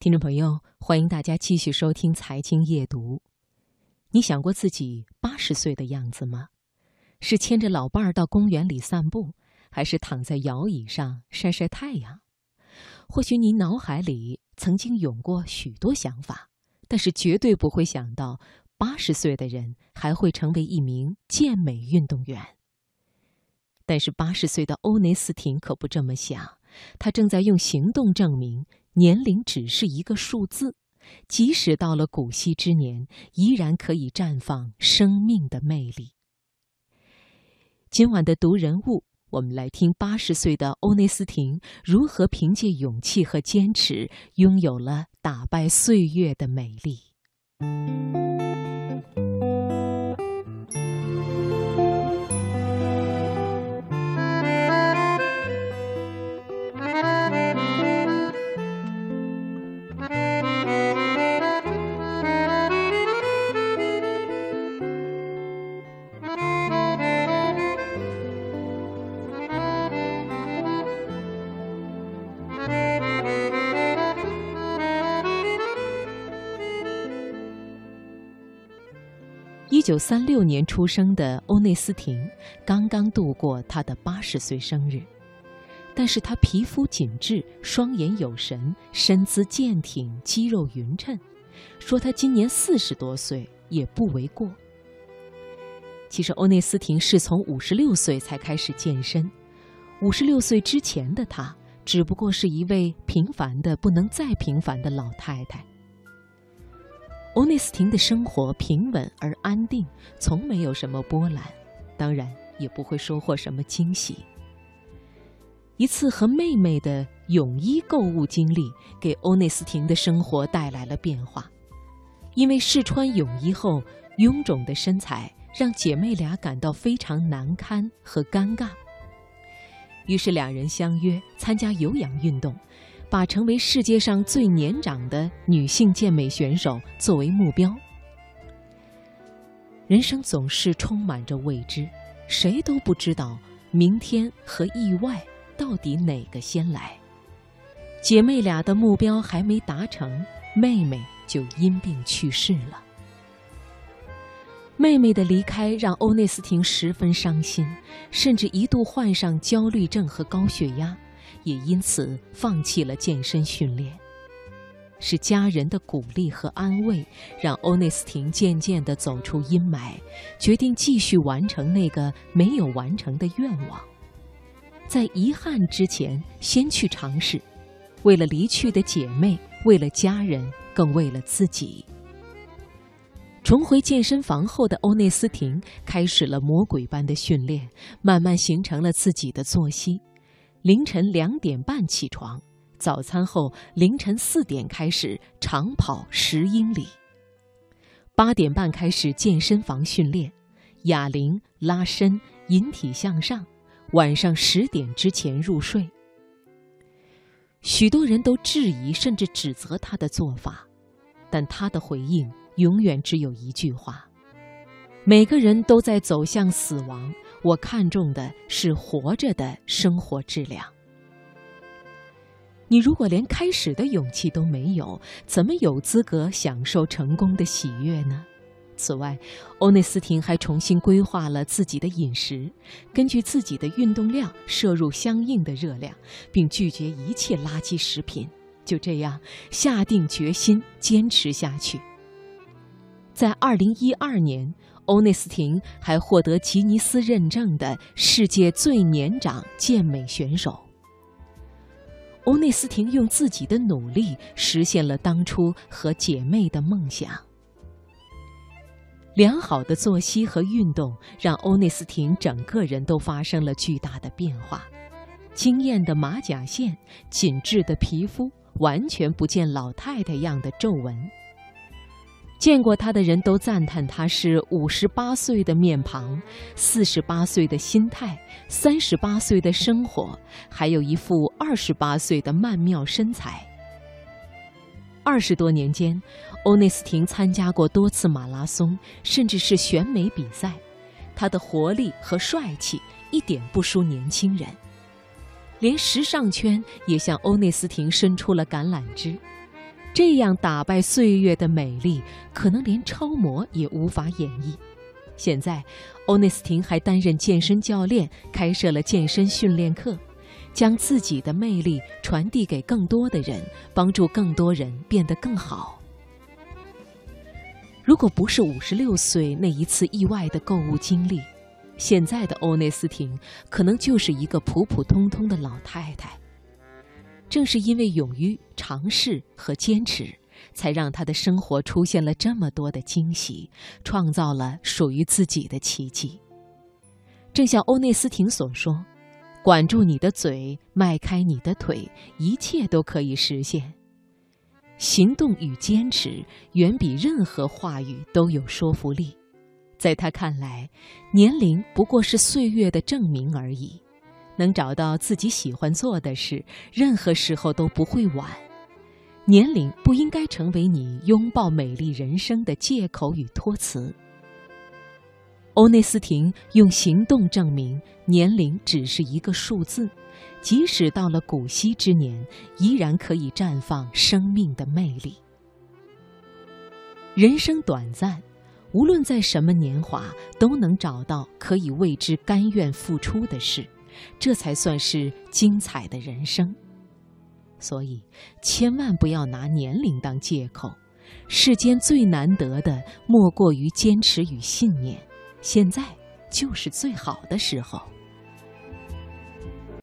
听众朋友，欢迎大家继续收听《财经夜读》。你想过自己八十岁的样子吗？是牵着老伴儿到公园里散步，还是躺在摇椅上晒晒太阳？或许你脑海里曾经涌过许多想法，但是绝对不会想到，八十岁的人还会成为一名健美运动员。但是八十岁的欧内斯廷可不这么想，他正在用行动证明。年龄只是一个数字，即使到了古稀之年，依然可以绽放生命的魅力。今晚的读人物，我们来听八十岁的欧内斯廷如何凭借勇气和坚持，拥有了打败岁月的美丽。一九三六年出生的欧内斯廷，刚刚度过他的八十岁生日，但是他皮肤紧致，双眼有神，身姿健挺，肌肉匀称，说他今年四十多岁也不为过。其实欧内斯廷是从五十六岁才开始健身，五十六岁之前的他，只不过是一位平凡的不能再平凡的老太太。欧内斯汀的生活平稳而安定，从没有什么波澜，当然也不会收获什么惊喜。一次和妹妹的泳衣购物经历，给欧内斯汀的生活带来了变化。因为试穿泳衣后，臃肿的身材让姐妹俩感到非常难堪和尴尬。于是两人相约参加有氧运动。把成为世界上最年长的女性健美选手作为目标。人生总是充满着未知，谁都不知道明天和意外到底哪个先来。姐妹俩的目标还没达成，妹妹就因病去世了。妹妹的离开让欧内斯汀十分伤心，甚至一度患上焦虑症和高血压。也因此放弃了健身训练。是家人的鼓励和安慰，让欧内斯廷渐渐地走出阴霾，决定继续完成那个没有完成的愿望。在遗憾之前，先去尝试。为了离去的姐妹，为了家人，更为了自己。重回健身房后的欧内斯廷开始了魔鬼般的训练，慢慢形成了自己的作息。凌晨两点半起床，早餐后凌晨四点开始长跑十英里。八点半开始健身房训练，哑铃、拉伸、引体向上。晚上十点之前入睡。许多人都质疑甚至指责他的做法，但他的回应永远只有一句话：每个人都在走向死亡。我看重的是活着的生活质量。你如果连开始的勇气都没有，怎么有资格享受成功的喜悦呢？此外，欧内斯汀还重新规划了自己的饮食，根据自己的运动量摄入相应的热量，并拒绝一切垃圾食品。就这样，下定决心坚持下去。在二零一二年。欧内斯廷还获得吉尼斯认证的世界最年长健美选手。欧内斯廷用自己的努力实现了当初和姐妹的梦想。良好的作息和运动让欧内斯廷整个人都发生了巨大的变化，惊艳的马甲线，紧致的皮肤，完全不见老太太样的皱纹。见过他的人都赞叹他是五十八岁的面庞，四十八岁的心态，三十八岁的生活，还有一副二十八岁的曼妙身材。二十多年间，欧内斯汀参加过多次马拉松，甚至是选美比赛。他的活力和帅气一点不输年轻人，连时尚圈也向欧内斯汀伸出了橄榄枝。这样打败岁月的美丽，可能连超模也无法演绎。现在，欧内斯汀还担任健身教练，开设了健身训练课，将自己的魅力传递给更多的人，帮助更多人变得更好。如果不是五十六岁那一次意外的购物经历，现在的欧内斯汀可能就是一个普普通通的老太太。正是因为勇于尝试和坚持。才让他的生活出现了这么多的惊喜，创造了属于自己的奇迹。正像欧内斯廷所说：“管住你的嘴，迈开你的腿，一切都可以实现。”行动与坚持远比任何话语都有说服力。在他看来，年龄不过是岁月的证明而已。能找到自己喜欢做的事，任何时候都不会晚。年龄不应该成为你拥抱美丽人生的借口与托词。欧内斯汀用行动证明，年龄只是一个数字，即使到了古稀之年，依然可以绽放生命的魅力。人生短暂，无论在什么年华，都能找到可以为之甘愿付出的事，这才算是精彩的人生。所以，千万不要拿年龄当借口。世间最难得的，莫过于坚持与信念。现在就是最好的时候。